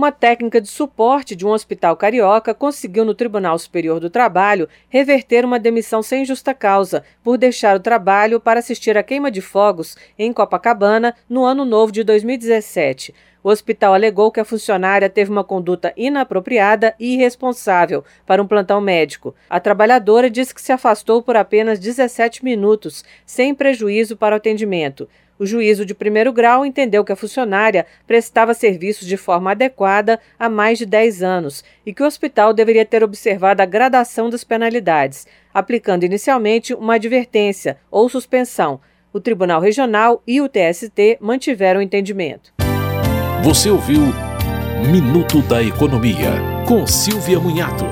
Uma técnica de suporte de um hospital carioca conseguiu no Tribunal Superior do Trabalho reverter uma demissão sem justa causa por deixar o trabalho para assistir à queima de fogos em Copacabana no ano novo de 2017. O hospital alegou que a funcionária teve uma conduta inapropriada e irresponsável para um plantão médico. A trabalhadora disse que se afastou por apenas 17 minutos, sem prejuízo para o atendimento. O juízo de primeiro grau entendeu que a funcionária prestava serviços de forma adequada há mais de 10 anos e que o hospital deveria ter observado a gradação das penalidades, aplicando inicialmente uma advertência ou suspensão. O Tribunal Regional e o TST mantiveram o entendimento. Você ouviu Minuto da Economia, com Silvia Munhato.